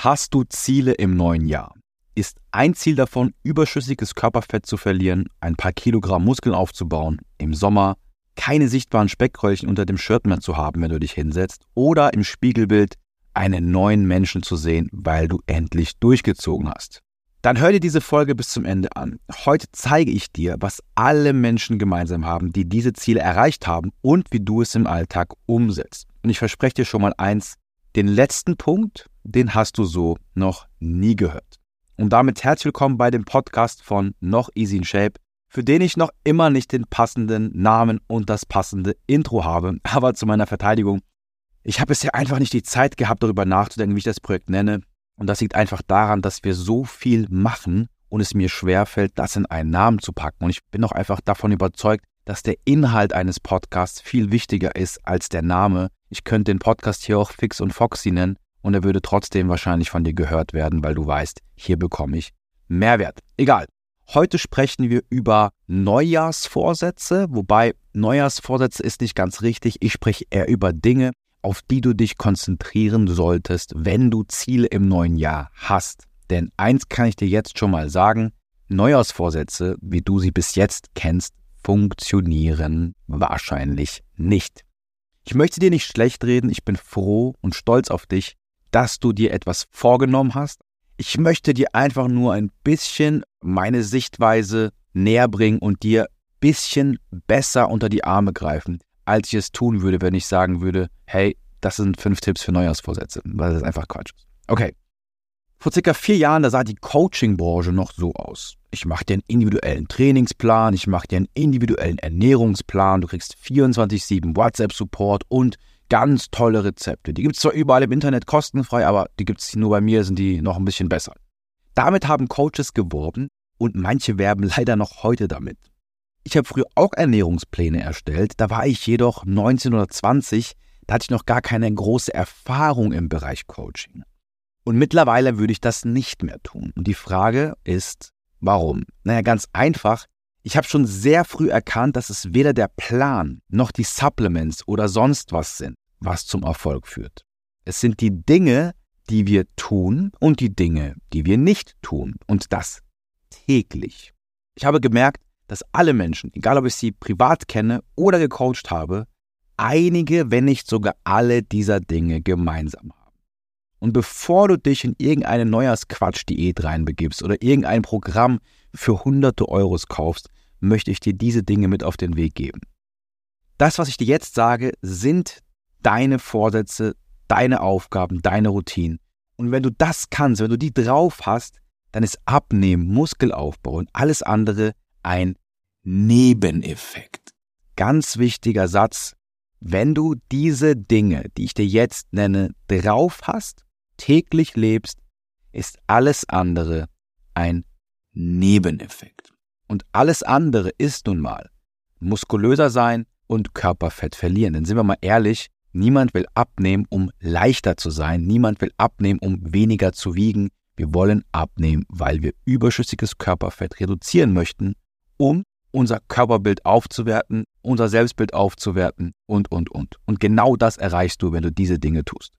Hast du Ziele im neuen Jahr? Ist ein Ziel davon, überschüssiges Körperfett zu verlieren, ein paar Kilogramm Muskeln aufzubauen, im Sommer keine sichtbaren Speckröllchen unter dem Shirt mehr zu haben, wenn du dich hinsetzt, oder im Spiegelbild einen neuen Menschen zu sehen, weil du endlich durchgezogen hast? Dann hör dir diese Folge bis zum Ende an. Heute zeige ich dir, was alle Menschen gemeinsam haben, die diese Ziele erreicht haben und wie du es im Alltag umsetzt. Und ich verspreche dir schon mal eins, den letzten Punkt, den hast du so noch nie gehört. Und damit herzlich willkommen bei dem Podcast von Noch Easy in Shape, für den ich noch immer nicht den passenden Namen und das passende Intro habe. Aber zu meiner Verteidigung, ich habe bisher einfach nicht die Zeit gehabt, darüber nachzudenken, wie ich das Projekt nenne. Und das liegt einfach daran, dass wir so viel machen und es mir schwerfällt, das in einen Namen zu packen. Und ich bin auch einfach davon überzeugt, dass der Inhalt eines Podcasts viel wichtiger ist als der Name. Ich könnte den Podcast hier auch Fix und Foxy nennen und er würde trotzdem wahrscheinlich von dir gehört werden, weil du weißt, hier bekomme ich Mehrwert. Egal. Heute sprechen wir über Neujahrsvorsätze, wobei Neujahrsvorsätze ist nicht ganz richtig. Ich spreche eher über Dinge, auf die du dich konzentrieren solltest, wenn du Ziele im neuen Jahr hast. Denn eins kann ich dir jetzt schon mal sagen, Neujahrsvorsätze, wie du sie bis jetzt kennst, funktionieren wahrscheinlich nicht. Ich möchte dir nicht schlecht reden, ich bin froh und stolz auf dich, dass du dir etwas vorgenommen hast. Ich möchte dir einfach nur ein bisschen meine Sichtweise näher bringen und dir ein bisschen besser unter die Arme greifen, als ich es tun würde, wenn ich sagen würde, hey, das sind fünf Tipps für Neujahrsvorsätze, weil das einfach Quatsch ist. Okay. Vor circa vier Jahren, da sah die Coaching-Branche noch so aus. Ich mache dir einen individuellen Trainingsplan, ich mache dir einen individuellen Ernährungsplan, du kriegst 24-7 WhatsApp-Support und ganz tolle Rezepte. Die gibt es zwar überall im Internet kostenfrei, aber die gibt es nur bei mir, sind die noch ein bisschen besser. Damit haben Coaches geworben und manche werben leider noch heute damit. Ich habe früher auch Ernährungspläne erstellt, da war ich jedoch 19 oder 20, da hatte ich noch gar keine große Erfahrung im Bereich Coaching. Und mittlerweile würde ich das nicht mehr tun. Und die Frage ist, warum? Naja, ganz einfach, ich habe schon sehr früh erkannt, dass es weder der Plan noch die Supplements oder sonst was sind, was zum Erfolg führt. Es sind die Dinge, die wir tun und die Dinge, die wir nicht tun. Und das täglich. Ich habe gemerkt, dass alle Menschen, egal ob ich sie privat kenne oder gecoacht habe, einige, wenn nicht sogar alle dieser Dinge gemeinsam haben. Und bevor du dich in irgendeine Neujahrsquatsch-Diät reinbegibst oder irgendein Programm für hunderte Euros kaufst, möchte ich dir diese Dinge mit auf den Weg geben. Das, was ich dir jetzt sage, sind deine Vorsätze, deine Aufgaben, deine Routinen. Und wenn du das kannst, wenn du die drauf hast, dann ist Abnehmen, Muskelaufbau und alles andere ein Nebeneffekt. Ganz wichtiger Satz. Wenn du diese Dinge, die ich dir jetzt nenne, drauf hast, täglich lebst, ist alles andere ein Nebeneffekt. Und alles andere ist nun mal muskulöser sein und Körperfett verlieren. Denn sind wir mal ehrlich, niemand will abnehmen, um leichter zu sein. Niemand will abnehmen, um weniger zu wiegen. Wir wollen abnehmen, weil wir überschüssiges Körperfett reduzieren möchten, um unser Körperbild aufzuwerten, unser Selbstbild aufzuwerten und, und, und. Und genau das erreichst du, wenn du diese Dinge tust.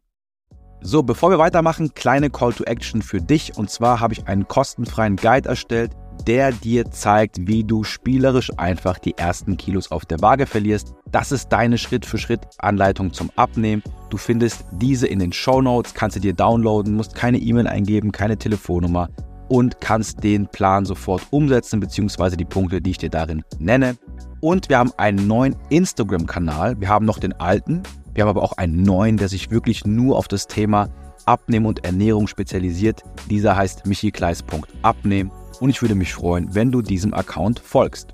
So, bevor wir weitermachen, kleine Call to Action für dich. Und zwar habe ich einen kostenfreien Guide erstellt, der dir zeigt, wie du spielerisch einfach die ersten Kilos auf der Waage verlierst. Das ist deine Schritt-für-Schritt-Anleitung zum Abnehmen. Du findest diese in den Show Notes, kannst du dir downloaden, musst keine E-Mail eingeben, keine Telefonnummer und kannst den Plan sofort umsetzen, beziehungsweise die Punkte, die ich dir darin nenne. Und wir haben einen neuen Instagram-Kanal. Wir haben noch den alten. Wir haben aber auch einen neuen, der sich wirklich nur auf das Thema Abnehmen und Ernährung spezialisiert. Dieser heißt michikleis.abnehmen und ich würde mich freuen, wenn du diesem Account folgst.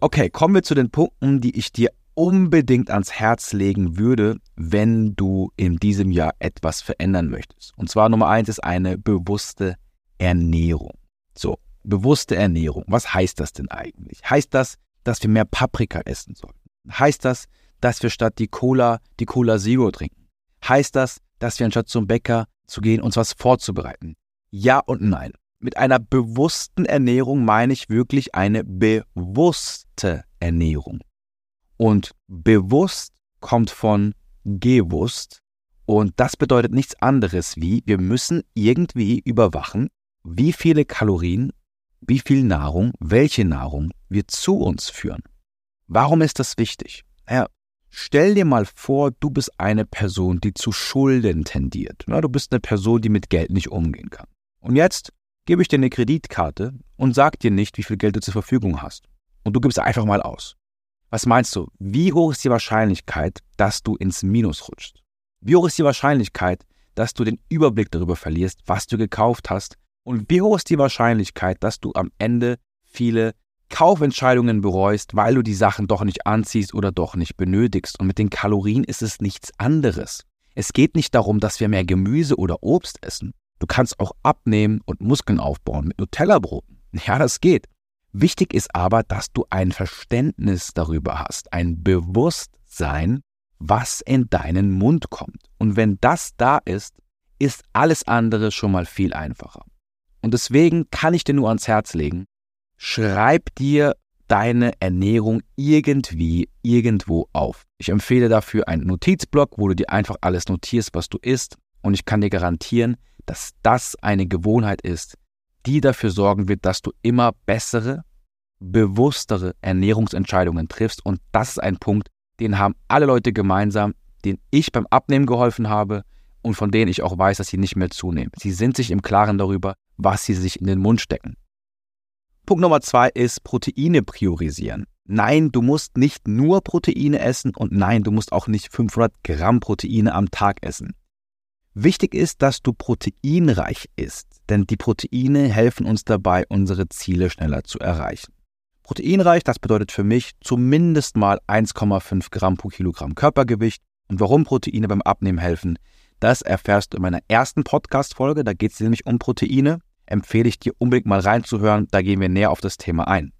Okay, kommen wir zu den Punkten, die ich dir unbedingt ans Herz legen würde, wenn du in diesem Jahr etwas verändern möchtest. Und zwar Nummer eins ist eine bewusste Ernährung. So, bewusste Ernährung. Was heißt das denn eigentlich? Heißt das, dass wir mehr Paprika essen sollten? Heißt das, dass wir statt die Cola die Cola Zero trinken? Heißt das, dass wir anstatt zum Bäcker zu gehen, uns was vorzubereiten? Ja und nein. Mit einer bewussten Ernährung meine ich wirklich eine bewusste Ernährung. Und bewusst kommt von gewusst Und das bedeutet nichts anderes wie, wir müssen irgendwie überwachen, wie viele Kalorien, wie viel Nahrung, welche Nahrung wir zu uns führen. Warum ist das wichtig? Naja, stell dir mal vor, du bist eine Person, die zu Schulden tendiert. Na, du bist eine Person, die mit Geld nicht umgehen kann. Und jetzt gebe ich dir eine Kreditkarte und sag dir nicht, wie viel Geld du zur Verfügung hast. Und du gibst einfach mal aus. Was meinst du? Wie hoch ist die Wahrscheinlichkeit, dass du ins Minus rutschst? Wie hoch ist die Wahrscheinlichkeit, dass du den Überblick darüber verlierst, was du gekauft hast? Und wie hoch ist die Wahrscheinlichkeit, dass du am Ende viele Kaufentscheidungen bereust, weil du die Sachen doch nicht anziehst oder doch nicht benötigst? Und mit den Kalorien ist es nichts anderes. Es geht nicht darum, dass wir mehr Gemüse oder Obst essen. Du kannst auch abnehmen und Muskeln aufbauen mit Nutella-Broten. Ja, das geht. Wichtig ist aber, dass du ein Verständnis darüber hast, ein Bewusstsein, was in deinen Mund kommt. Und wenn das da ist, ist alles andere schon mal viel einfacher. Und deswegen kann ich dir nur ans Herz legen, schreib dir deine Ernährung irgendwie irgendwo auf. Ich empfehle dafür einen Notizblock, wo du dir einfach alles notierst, was du isst. Und ich kann dir garantieren, dass das eine Gewohnheit ist, die dafür sorgen wird, dass du immer bessere, bewusstere Ernährungsentscheidungen triffst. Und das ist ein Punkt, den haben alle Leute gemeinsam, den ich beim Abnehmen geholfen habe und von denen ich auch weiß, dass sie nicht mehr zunehmen. Sie sind sich im Klaren darüber, was sie sich in den Mund stecken. Punkt Nummer zwei ist Proteine priorisieren. Nein, du musst nicht nur Proteine essen und nein, du musst auch nicht 500 Gramm Proteine am Tag essen. Wichtig ist, dass du proteinreich isst, denn die Proteine helfen uns dabei, unsere Ziele schneller zu erreichen. Proteinreich, das bedeutet für mich zumindest mal 1,5 Gramm pro Kilogramm Körpergewicht. Und warum Proteine beim Abnehmen helfen, das erfährst du in meiner ersten Podcast-Folge. Da geht es nämlich um Proteine. Empfehle ich dir unbedingt mal reinzuhören. Da gehen wir näher auf das Thema ein.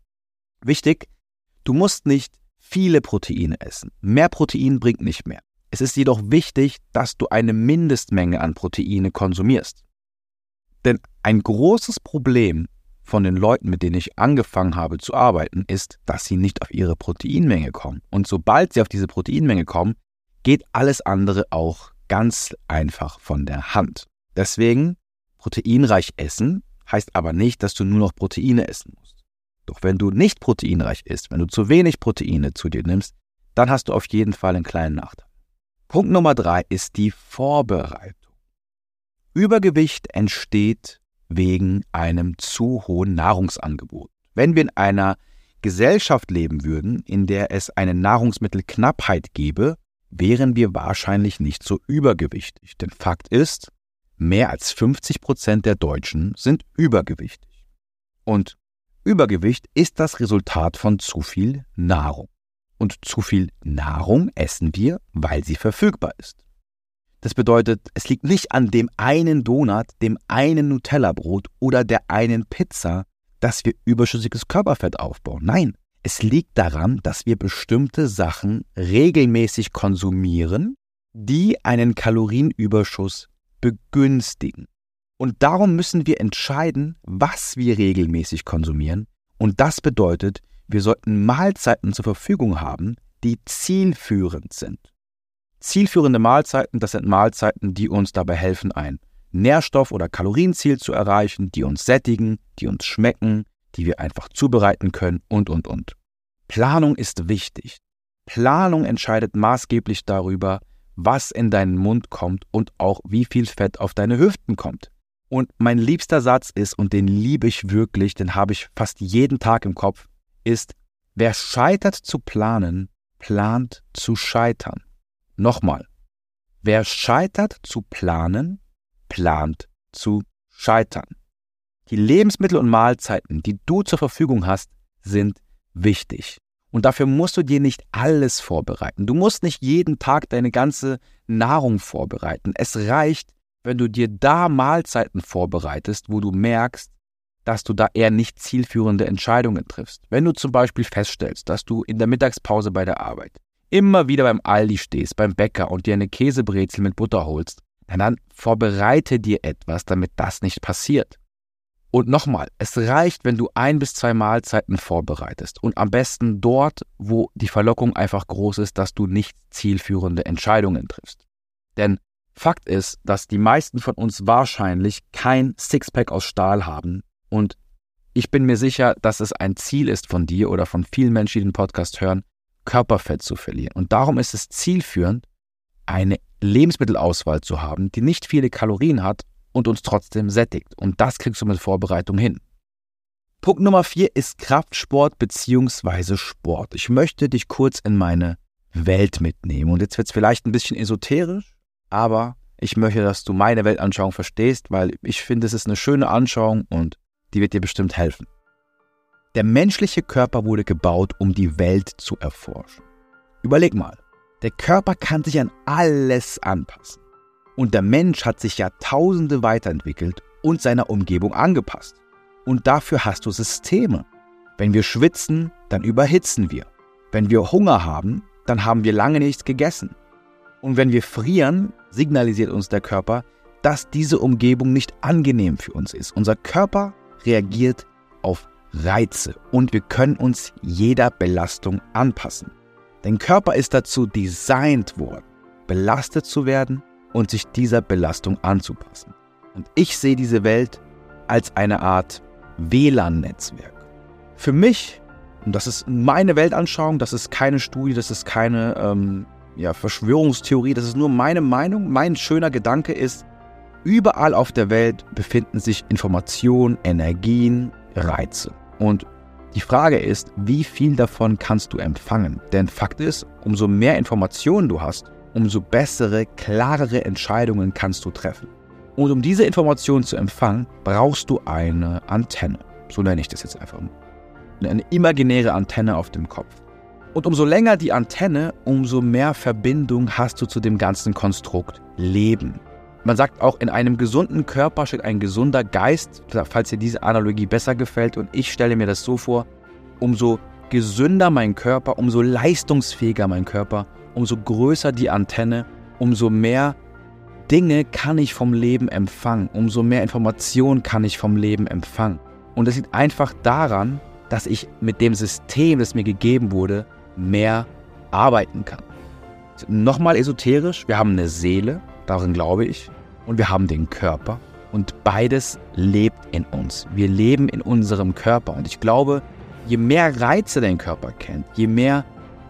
Wichtig, du musst nicht viele Proteine essen. Mehr Protein bringt nicht mehr. Es ist jedoch wichtig, dass du eine Mindestmenge an Proteine konsumierst. Denn ein großes Problem von den Leuten, mit denen ich angefangen habe zu arbeiten, ist, dass sie nicht auf ihre Proteinmenge kommen. Und sobald sie auf diese Proteinmenge kommen, geht alles andere auch ganz einfach von der Hand. Deswegen proteinreich essen heißt aber nicht, dass du nur noch Proteine essen musst. Doch wenn du nicht proteinreich isst, wenn du zu wenig Proteine zu dir nimmst, dann hast du auf jeden Fall einen kleinen Nachteil. Punkt Nummer drei ist die Vorbereitung. Übergewicht entsteht wegen einem zu hohen Nahrungsangebot. Wenn wir in einer Gesellschaft leben würden, in der es eine Nahrungsmittelknappheit gäbe, wären wir wahrscheinlich nicht so übergewichtig. Denn Fakt ist, mehr als 50 Prozent der Deutschen sind übergewichtig. Und Übergewicht ist das Resultat von zu viel Nahrung. Und zu viel Nahrung essen wir, weil sie verfügbar ist. Das bedeutet, es liegt nicht an dem einen Donut, dem einen Nutella-Brot oder der einen Pizza, dass wir überschüssiges Körperfett aufbauen. Nein, es liegt daran, dass wir bestimmte Sachen regelmäßig konsumieren, die einen Kalorienüberschuss begünstigen. Und darum müssen wir entscheiden, was wir regelmäßig konsumieren. Und das bedeutet, wir sollten Mahlzeiten zur Verfügung haben, die zielführend sind. Zielführende Mahlzeiten, das sind Mahlzeiten, die uns dabei helfen, ein Nährstoff- oder Kalorienziel zu erreichen, die uns sättigen, die uns schmecken, die wir einfach zubereiten können und, und, und. Planung ist wichtig. Planung entscheidet maßgeblich darüber, was in deinen Mund kommt und auch wie viel Fett auf deine Hüften kommt. Und mein liebster Satz ist, und den liebe ich wirklich, den habe ich fast jeden Tag im Kopf, ist, wer scheitert zu planen, plant zu scheitern. Nochmal, wer scheitert zu planen, plant zu scheitern. Die Lebensmittel und Mahlzeiten, die du zur Verfügung hast, sind wichtig. Und dafür musst du dir nicht alles vorbereiten. Du musst nicht jeden Tag deine ganze Nahrung vorbereiten. Es reicht, wenn du dir da Mahlzeiten vorbereitest, wo du merkst, dass du da eher nicht zielführende Entscheidungen triffst. Wenn du zum Beispiel feststellst, dass du in der Mittagspause bei der Arbeit immer wieder beim Aldi stehst, beim Bäcker und dir eine Käsebrezel mit Butter holst, dann vorbereite dir etwas, damit das nicht passiert. Und nochmal, es reicht, wenn du ein bis zwei Mahlzeiten vorbereitest und am besten dort, wo die Verlockung einfach groß ist, dass du nicht zielführende Entscheidungen triffst. Denn Fakt ist, dass die meisten von uns wahrscheinlich kein Sixpack aus Stahl haben und ich bin mir sicher, dass es ein Ziel ist von dir oder von vielen Menschen, die den Podcast hören, Körperfett zu verlieren. Und darum ist es zielführend, eine Lebensmittelauswahl zu haben, die nicht viele Kalorien hat und uns trotzdem sättigt. Und das kriegst du mit Vorbereitung hin. Punkt Nummer vier ist Kraftsport bzw. Sport. Ich möchte dich kurz in meine Welt mitnehmen. Und jetzt wird es vielleicht ein bisschen esoterisch, aber ich möchte, dass du meine Weltanschauung verstehst, weil ich finde, es ist eine schöne Anschauung und die wird dir bestimmt helfen. Der menschliche Körper wurde gebaut, um die Welt zu erforschen. Überleg mal, der Körper kann sich an alles anpassen. Und der Mensch hat sich Jahrtausende weiterentwickelt und seiner Umgebung angepasst. Und dafür hast du Systeme. Wenn wir schwitzen, dann überhitzen wir. Wenn wir Hunger haben, dann haben wir lange nichts gegessen. Und wenn wir frieren, signalisiert uns der Körper, dass diese Umgebung nicht angenehm für uns ist. Unser Körper reagiert auf Reize und wir können uns jeder Belastung anpassen. Dein Körper ist dazu designt worden, belastet zu werden und sich dieser Belastung anzupassen. Und ich sehe diese Welt als eine Art WLAN-Netzwerk. Für mich, und das ist meine Weltanschauung, das ist keine Studie, das ist keine ähm, ja, Verschwörungstheorie, das ist nur meine Meinung, mein schöner Gedanke ist, überall auf der Welt befinden sich Informationen, Energien, Reize. Und die Frage ist, wie viel davon kannst du empfangen? Denn Fakt ist, umso mehr Informationen du hast, umso bessere, klarere Entscheidungen kannst du treffen. Und um diese Informationen zu empfangen, brauchst du eine Antenne. So nenne ich das jetzt einfach mal. Eine imaginäre Antenne auf dem Kopf. Und umso länger die Antenne, umso mehr Verbindung hast du zu dem ganzen Konstrukt Leben. Man sagt auch, in einem gesunden Körper steht ein gesunder Geist, falls dir diese Analogie besser gefällt. Und ich stelle mir das so vor, umso gesünder mein Körper, umso leistungsfähiger mein Körper, umso größer die Antenne, umso mehr Dinge kann ich vom Leben empfangen, umso mehr Informationen kann ich vom Leben empfangen. Und das liegt einfach daran, dass ich mit dem System, das mir gegeben wurde, mehr arbeiten kann. Nochmal esoterisch, wir haben eine Seele, darin glaube ich, und wir haben den Körper und beides lebt in uns. Wir leben in unserem Körper und ich glaube, je mehr Reize dein Körper kennt, je mehr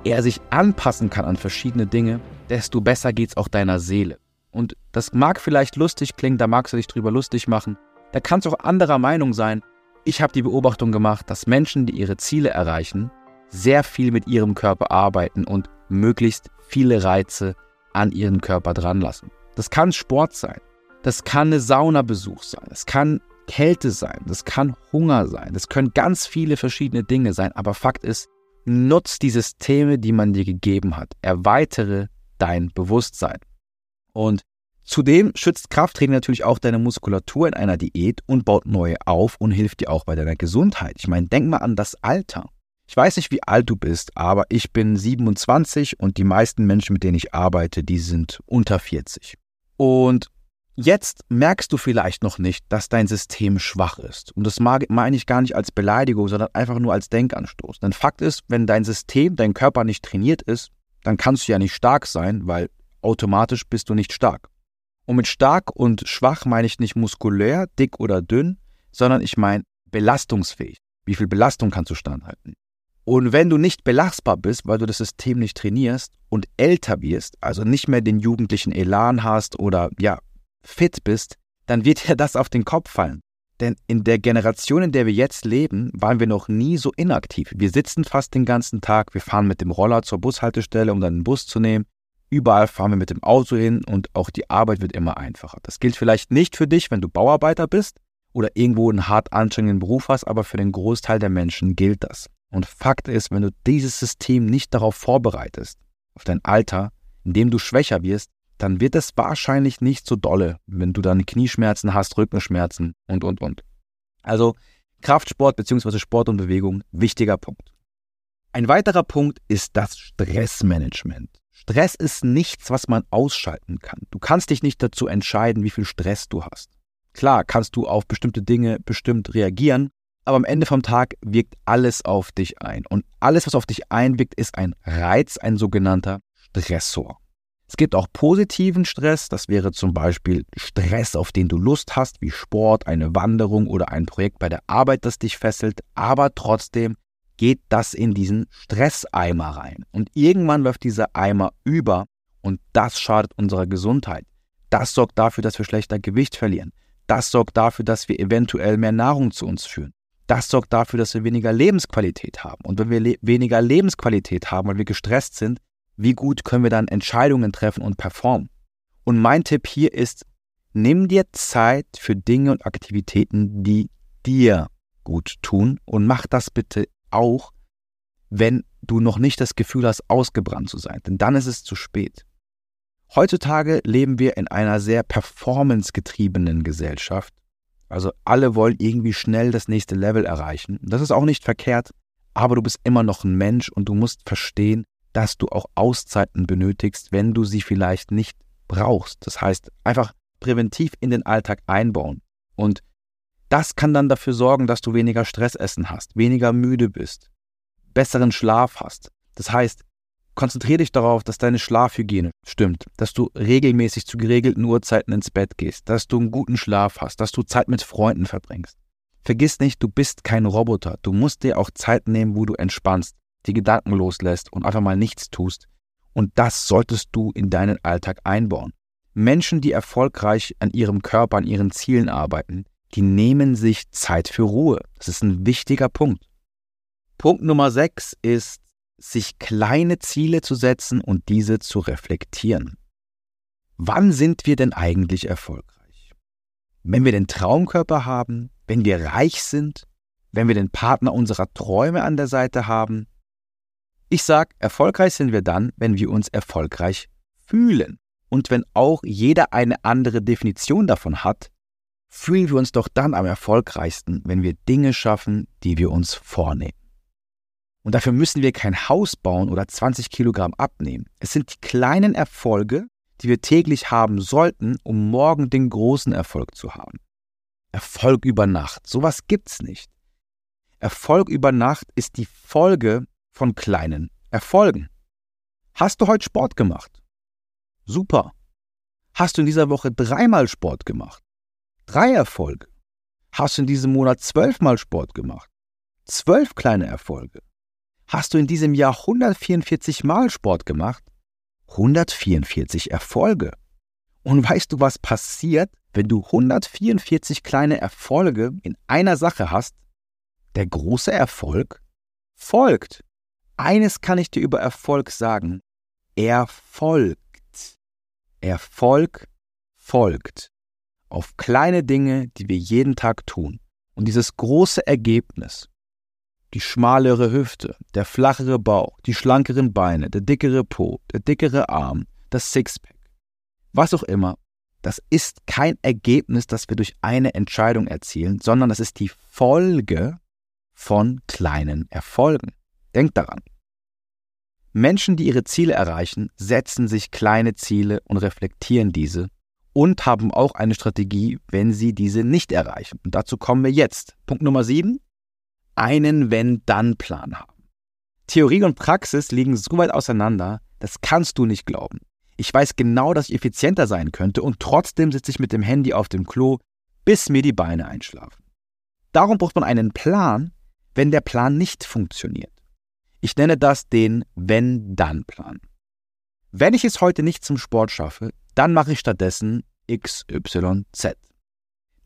er sich anpassen kann an verschiedene Dinge, desto besser geht es auch deiner Seele. Und das mag vielleicht lustig klingen, da magst du dich drüber lustig machen, da kannst du auch anderer Meinung sein. Ich habe die Beobachtung gemacht, dass Menschen, die ihre Ziele erreichen, sehr viel mit ihrem Körper arbeiten und möglichst viele Reize an ihren Körper dran lassen. Das kann Sport sein. Das kann eine Saunabesuch sein. Es kann Kälte sein. Das kann Hunger sein. Das können ganz viele verschiedene Dinge sein. Aber Fakt ist, nutz die Systeme, die man dir gegeben hat. Erweitere dein Bewusstsein. Und zudem schützt Krafttraining natürlich auch deine Muskulatur in einer Diät und baut neue auf und hilft dir auch bei deiner Gesundheit. Ich meine, denk mal an das Alter. Ich weiß nicht, wie alt du bist, aber ich bin 27 und die meisten Menschen, mit denen ich arbeite, die sind unter 40. Und jetzt merkst du vielleicht noch nicht, dass dein System schwach ist. Und das meine ich gar nicht als Beleidigung, sondern einfach nur als Denkanstoß. Denn Fakt ist, wenn dein System, dein Körper nicht trainiert ist, dann kannst du ja nicht stark sein, weil automatisch bist du nicht stark. Und mit stark und schwach meine ich nicht muskulär, dick oder dünn, sondern ich meine belastungsfähig. Wie viel Belastung kannst du standhalten? Und wenn du nicht belastbar bist, weil du das System nicht trainierst und älter wirst, also nicht mehr den jugendlichen Elan hast oder ja, fit bist, dann wird dir das auf den Kopf fallen. Denn in der Generation, in der wir jetzt leben, waren wir noch nie so inaktiv. Wir sitzen fast den ganzen Tag, wir fahren mit dem Roller zur Bushaltestelle, um dann einen Bus zu nehmen. Überall fahren wir mit dem Auto hin und auch die Arbeit wird immer einfacher. Das gilt vielleicht nicht für dich, wenn du Bauarbeiter bist oder irgendwo einen hart anstrengenden Beruf hast, aber für den Großteil der Menschen gilt das. Und Fakt ist, wenn du dieses System nicht darauf vorbereitest, auf dein Alter, in dem du schwächer wirst, dann wird es wahrscheinlich nicht so dolle, wenn du dann Knieschmerzen hast, Rückenschmerzen und, und, und. Also Kraftsport bzw. Sport und Bewegung, wichtiger Punkt. Ein weiterer Punkt ist das Stressmanagement. Stress ist nichts, was man ausschalten kann. Du kannst dich nicht dazu entscheiden, wie viel Stress du hast. Klar kannst du auf bestimmte Dinge bestimmt reagieren, aber am Ende vom Tag wirkt alles auf dich ein. Und alles, was auf dich einwirkt, ist ein Reiz, ein sogenannter Stressor. Es gibt auch positiven Stress, das wäre zum Beispiel Stress, auf den du Lust hast, wie Sport, eine Wanderung oder ein Projekt bei der Arbeit, das dich fesselt, aber trotzdem geht das in diesen Stresseimer rein. Und irgendwann läuft dieser Eimer über und das schadet unserer Gesundheit. Das sorgt dafür, dass wir schlechter Gewicht verlieren. Das sorgt dafür, dass wir eventuell mehr Nahrung zu uns führen. Das sorgt dafür, dass wir weniger Lebensqualität haben. Und wenn wir le weniger Lebensqualität haben, weil wir gestresst sind, wie gut können wir dann Entscheidungen treffen und performen? Und mein Tipp hier ist, nimm dir Zeit für Dinge und Aktivitäten, die dir gut tun und mach das bitte auch, wenn du noch nicht das Gefühl hast, ausgebrannt zu sein. Denn dann ist es zu spät. Heutzutage leben wir in einer sehr performancegetriebenen Gesellschaft. Also alle wollen irgendwie schnell das nächste Level erreichen. Das ist auch nicht verkehrt, aber du bist immer noch ein Mensch und du musst verstehen, dass du auch Auszeiten benötigst, wenn du sie vielleicht nicht brauchst. Das heißt, einfach präventiv in den Alltag einbauen. Und das kann dann dafür sorgen, dass du weniger Stressessen hast, weniger müde bist, besseren Schlaf hast. Das heißt, konzentriere dich darauf, dass deine Schlafhygiene stimmt, dass du regelmäßig zu geregelten Uhrzeiten ins Bett gehst, dass du einen guten Schlaf hast, dass du Zeit mit Freunden verbringst. Vergiss nicht, du bist kein Roboter. Du musst dir auch Zeit nehmen, wo du entspannst, die Gedanken loslässt und einfach mal nichts tust. Und das solltest du in deinen Alltag einbauen. Menschen, die erfolgreich an ihrem Körper, an ihren Zielen arbeiten, die nehmen sich Zeit für Ruhe. Das ist ein wichtiger Punkt. Punkt Nummer 6 ist sich kleine Ziele zu setzen und diese zu reflektieren. Wann sind wir denn eigentlich erfolgreich? Wenn wir den Traumkörper haben, wenn wir reich sind, wenn wir den Partner unserer Träume an der Seite haben. Ich sag, erfolgreich sind wir dann, wenn wir uns erfolgreich fühlen. Und wenn auch jeder eine andere Definition davon hat, fühlen wir uns doch dann am erfolgreichsten, wenn wir Dinge schaffen, die wir uns vornehmen. Und dafür müssen wir kein Haus bauen oder 20 Kilogramm abnehmen. Es sind die kleinen Erfolge, die wir täglich haben sollten, um morgen den großen Erfolg zu haben. Erfolg über Nacht, sowas gibt's nicht. Erfolg über Nacht ist die Folge von kleinen Erfolgen. Hast du heute Sport gemacht? Super. Hast du in dieser Woche dreimal Sport gemacht? Drei Erfolge. Hast du in diesem Monat zwölfmal Sport gemacht? Zwölf kleine Erfolge. Hast du in diesem Jahr 144 Mal Sport gemacht? 144 Erfolge. Und weißt du, was passiert, wenn du 144 kleine Erfolge in einer Sache hast? Der große Erfolg folgt. Eines kann ich dir über Erfolg sagen. Er folgt. Erfolg folgt auf kleine Dinge, die wir jeden Tag tun. Und dieses große Ergebnis, die schmalere Hüfte, der flachere Bauch, die schlankeren Beine, der dickere Po, der dickere Arm, das Sixpack. Was auch immer, das ist kein Ergebnis, das wir durch eine Entscheidung erzielen, sondern das ist die Folge von kleinen Erfolgen. Denkt daran. Menschen, die ihre Ziele erreichen, setzen sich kleine Ziele und reflektieren diese und haben auch eine Strategie, wenn sie diese nicht erreichen. Und dazu kommen wir jetzt. Punkt Nummer 7 einen Wenn-Dann-Plan haben. Theorie und Praxis liegen so weit auseinander, das kannst du nicht glauben. Ich weiß genau, dass ich effizienter sein könnte und trotzdem sitze ich mit dem Handy auf dem Klo, bis mir die Beine einschlafen. Darum braucht man einen Plan, wenn der Plan nicht funktioniert. Ich nenne das den Wenn-Dann-Plan. Wenn ich es heute nicht zum Sport schaffe, dann mache ich stattdessen XYZ.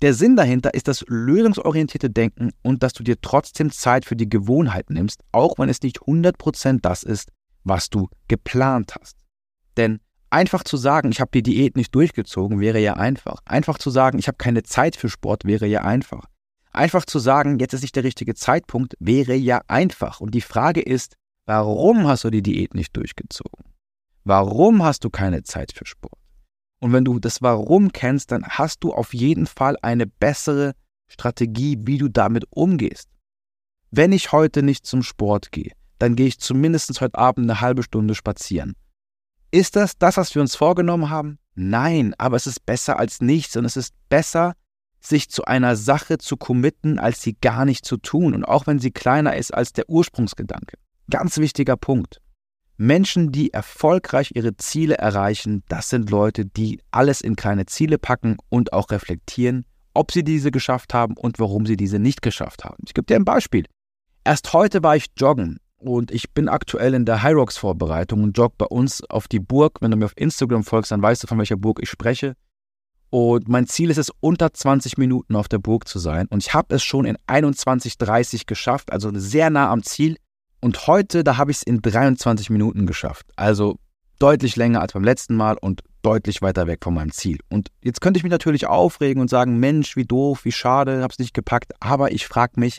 Der Sinn dahinter ist das lösungsorientierte Denken und dass du dir trotzdem Zeit für die Gewohnheit nimmst, auch wenn es nicht 100% das ist, was du geplant hast. Denn einfach zu sagen, ich habe die Diät nicht durchgezogen, wäre ja einfach. Einfach zu sagen, ich habe keine Zeit für Sport, wäre ja einfach. Einfach zu sagen, jetzt ist nicht der richtige Zeitpunkt, wäre ja einfach. Und die Frage ist, warum hast du die Diät nicht durchgezogen? Warum hast du keine Zeit für Sport? Und wenn du das Warum kennst, dann hast du auf jeden Fall eine bessere Strategie, wie du damit umgehst. Wenn ich heute nicht zum Sport gehe, dann gehe ich zumindest heute Abend eine halbe Stunde spazieren. Ist das das, was wir uns vorgenommen haben? Nein, aber es ist besser als nichts und es ist besser, sich zu einer Sache zu committen, als sie gar nicht zu tun und auch wenn sie kleiner ist als der Ursprungsgedanke. Ganz wichtiger Punkt. Menschen, die erfolgreich ihre Ziele erreichen, das sind Leute, die alles in kleine Ziele packen und auch reflektieren, ob sie diese geschafft haben und warum sie diese nicht geschafft haben. Ich gebe dir ein Beispiel. Erst heute war ich joggen und ich bin aktuell in der High Rocks Vorbereitung und jogge bei uns auf die Burg. Wenn du mir auf Instagram folgst, dann weißt du, von welcher Burg ich spreche. Und mein Ziel ist es, unter 20 Minuten auf der Burg zu sein. Und ich habe es schon in 21,30 geschafft, also sehr nah am Ziel. Und heute, da habe ich es in 23 Minuten geschafft. Also deutlich länger als beim letzten Mal und deutlich weiter weg von meinem Ziel. Und jetzt könnte ich mich natürlich aufregen und sagen, Mensch, wie doof, wie schade, habe es nicht gepackt. Aber ich frage mich,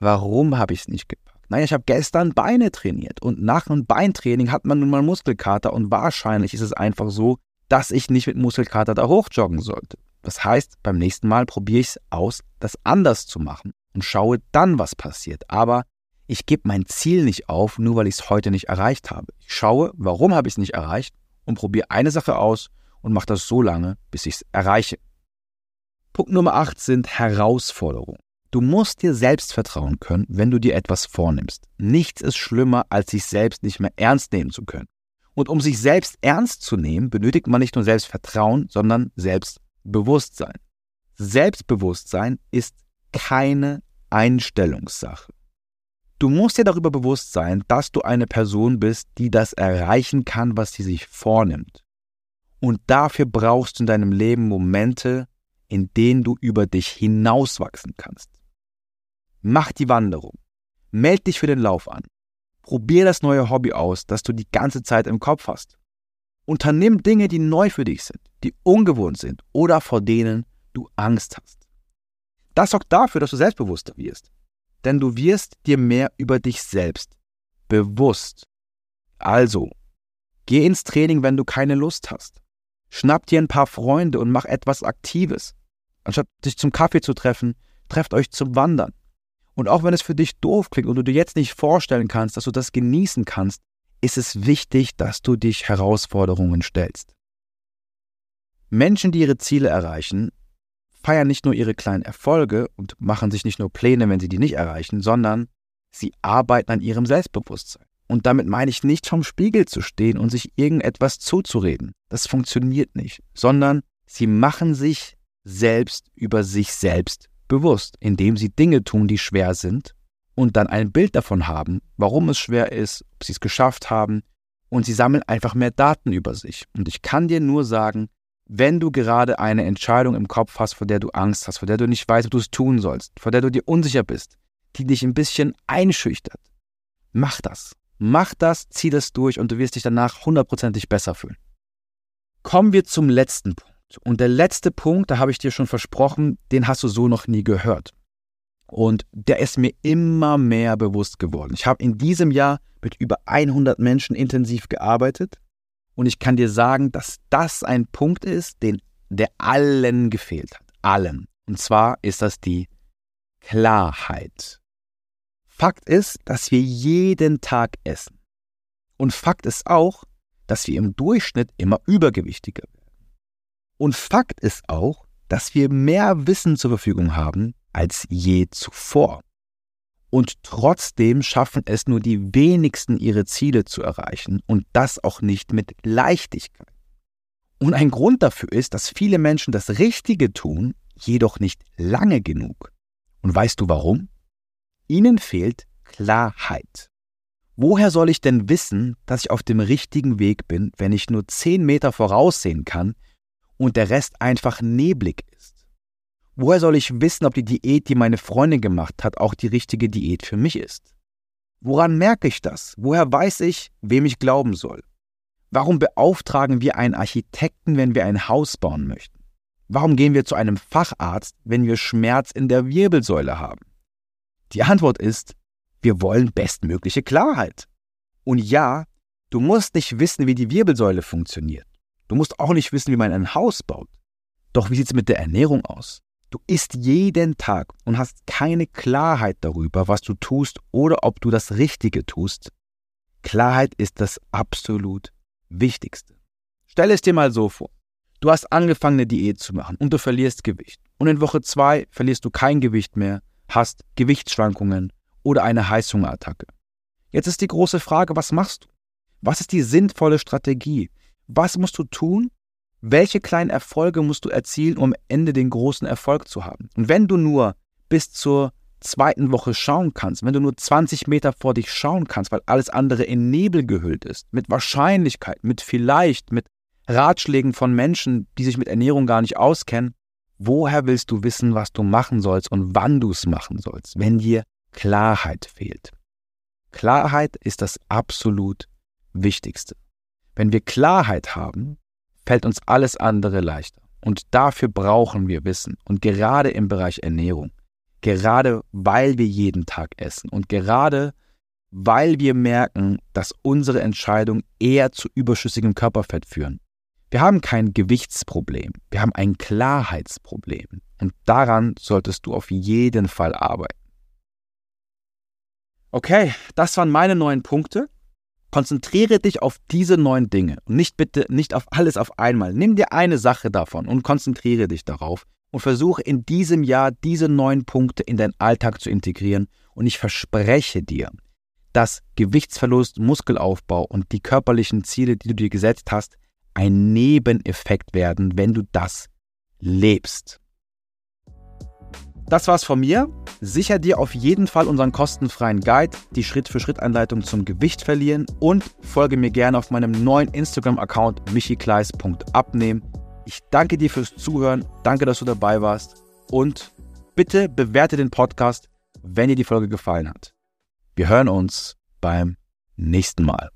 warum habe ich es nicht gepackt? Naja, ich habe gestern Beine trainiert und nach einem Beintraining hat man nun mal Muskelkater und wahrscheinlich ist es einfach so, dass ich nicht mit Muskelkater da hochjoggen sollte. Das heißt, beim nächsten Mal probiere ich es aus, das anders zu machen und schaue dann, was passiert. Aber ich gebe mein Ziel nicht auf, nur weil ich es heute nicht erreicht habe. Ich schaue, warum habe ich es nicht erreicht und probiere eine Sache aus und mache das so lange, bis ich es erreiche. Punkt Nummer 8 sind Herausforderungen. Du musst dir selbst vertrauen können, wenn du dir etwas vornimmst. Nichts ist schlimmer, als sich selbst nicht mehr ernst nehmen zu können. Und um sich selbst ernst zu nehmen, benötigt man nicht nur Selbstvertrauen, sondern Selbstbewusstsein. Selbstbewusstsein ist keine Einstellungssache. Du musst dir darüber bewusst sein, dass du eine Person bist, die das erreichen kann, was sie sich vornimmt. Und dafür brauchst du in deinem Leben Momente, in denen du über dich hinauswachsen kannst. Mach die Wanderung. Meld dich für den Lauf an. Probier das neue Hobby aus, das du die ganze Zeit im Kopf hast. Unternimm Dinge, die neu für dich sind, die ungewohnt sind oder vor denen du Angst hast. Das sorgt dafür, dass du selbstbewusster wirst. Denn du wirst dir mehr über dich selbst bewusst. Also, geh ins Training, wenn du keine Lust hast. Schnapp dir ein paar Freunde und mach etwas Aktives. Anstatt dich zum Kaffee zu treffen, trefft euch zum Wandern. Und auch wenn es für dich doof klingt und du dir jetzt nicht vorstellen kannst, dass du das genießen kannst, ist es wichtig, dass du dich Herausforderungen stellst. Menschen, die ihre Ziele erreichen, feiern nicht nur ihre kleinen Erfolge und machen sich nicht nur Pläne, wenn sie die nicht erreichen, sondern sie arbeiten an ihrem Selbstbewusstsein. Und damit meine ich nicht vom Spiegel zu stehen und sich irgendetwas zuzureden. Das funktioniert nicht, sondern sie machen sich selbst über sich selbst bewusst, indem sie Dinge tun, die schwer sind und dann ein Bild davon haben, warum es schwer ist, ob sie es geschafft haben und sie sammeln einfach mehr Daten über sich. Und ich kann dir nur sagen, wenn du gerade eine Entscheidung im Kopf hast, vor der du Angst hast, vor der du nicht weißt, ob du es tun sollst, vor der du dir unsicher bist, die dich ein bisschen einschüchtert, mach das. Mach das, zieh das durch und du wirst dich danach hundertprozentig besser fühlen. Kommen wir zum letzten Punkt. Und der letzte Punkt, da habe ich dir schon versprochen, den hast du so noch nie gehört. Und der ist mir immer mehr bewusst geworden. Ich habe in diesem Jahr mit über 100 Menschen intensiv gearbeitet und ich kann dir sagen, dass das ein Punkt ist, den der allen gefehlt hat. Allen. Und zwar ist das die Klarheit. Fakt ist, dass wir jeden Tag essen. Und Fakt ist auch, dass wir im Durchschnitt immer übergewichtiger werden. Und Fakt ist auch, dass wir mehr Wissen zur Verfügung haben als je zuvor. Und trotzdem schaffen es nur die wenigsten, ihre Ziele zu erreichen und das auch nicht mit Leichtigkeit. Und ein Grund dafür ist, dass viele Menschen das Richtige tun, jedoch nicht lange genug. Und weißt du warum? Ihnen fehlt Klarheit. Woher soll ich denn wissen, dass ich auf dem richtigen Weg bin, wenn ich nur zehn Meter voraussehen kann, und der Rest einfach neblig ist? Woher soll ich wissen, ob die Diät, die meine Freundin gemacht hat, auch die richtige Diät für mich ist? Woran merke ich das? Woher weiß ich, wem ich glauben soll? Warum beauftragen wir einen Architekten, wenn wir ein Haus bauen möchten? Warum gehen wir zu einem Facharzt, wenn wir Schmerz in der Wirbelsäule haben? Die Antwort ist, wir wollen bestmögliche Klarheit. Und ja, du musst nicht wissen, wie die Wirbelsäule funktioniert. Du musst auch nicht wissen, wie man ein Haus baut. Doch wie sieht es mit der Ernährung aus? Du isst jeden Tag und hast keine Klarheit darüber, was du tust oder ob du das Richtige tust. Klarheit ist das absolut Wichtigste. Stell es dir mal so vor. Du hast angefangen, eine Diät zu machen und du verlierst Gewicht. Und in Woche zwei verlierst du kein Gewicht mehr, hast Gewichtsschwankungen oder eine Heißhungerattacke. Jetzt ist die große Frage, was machst du? Was ist die sinnvolle Strategie? Was musst du tun? Welche kleinen Erfolge musst du erzielen, um am Ende den großen Erfolg zu haben? Und wenn du nur bis zur zweiten Woche schauen kannst, wenn du nur 20 Meter vor dich schauen kannst, weil alles andere in Nebel gehüllt ist, mit Wahrscheinlichkeit, mit vielleicht, mit Ratschlägen von Menschen, die sich mit Ernährung gar nicht auskennen, woher willst du wissen, was du machen sollst und wann du es machen sollst, wenn dir Klarheit fehlt? Klarheit ist das absolut Wichtigste. Wenn wir Klarheit haben, fällt uns alles andere leichter. Und dafür brauchen wir Wissen. Und gerade im Bereich Ernährung, gerade weil wir jeden Tag essen und gerade weil wir merken, dass unsere Entscheidungen eher zu überschüssigem Körperfett führen. Wir haben kein Gewichtsproblem, wir haben ein Klarheitsproblem. Und daran solltest du auf jeden Fall arbeiten. Okay, das waren meine neun Punkte. Konzentriere dich auf diese neun Dinge und nicht bitte nicht auf alles auf einmal. Nimm dir eine Sache davon und konzentriere dich darauf und versuche in diesem Jahr diese neun Punkte in deinen Alltag zu integrieren. Und ich verspreche dir, dass Gewichtsverlust, Muskelaufbau und die körperlichen Ziele, die du dir gesetzt hast, ein Nebeneffekt werden, wenn du das lebst. Das war's von mir. Sicher dir auf jeden Fall unseren kostenfreien Guide, die Schritt-für-Schritt-Anleitung zum Gewicht verlieren und folge mir gerne auf meinem neuen Instagram-Account michikleis.abnehmen. Ich danke dir fürs Zuhören, danke, dass du dabei warst und bitte bewerte den Podcast, wenn dir die Folge gefallen hat. Wir hören uns beim nächsten Mal.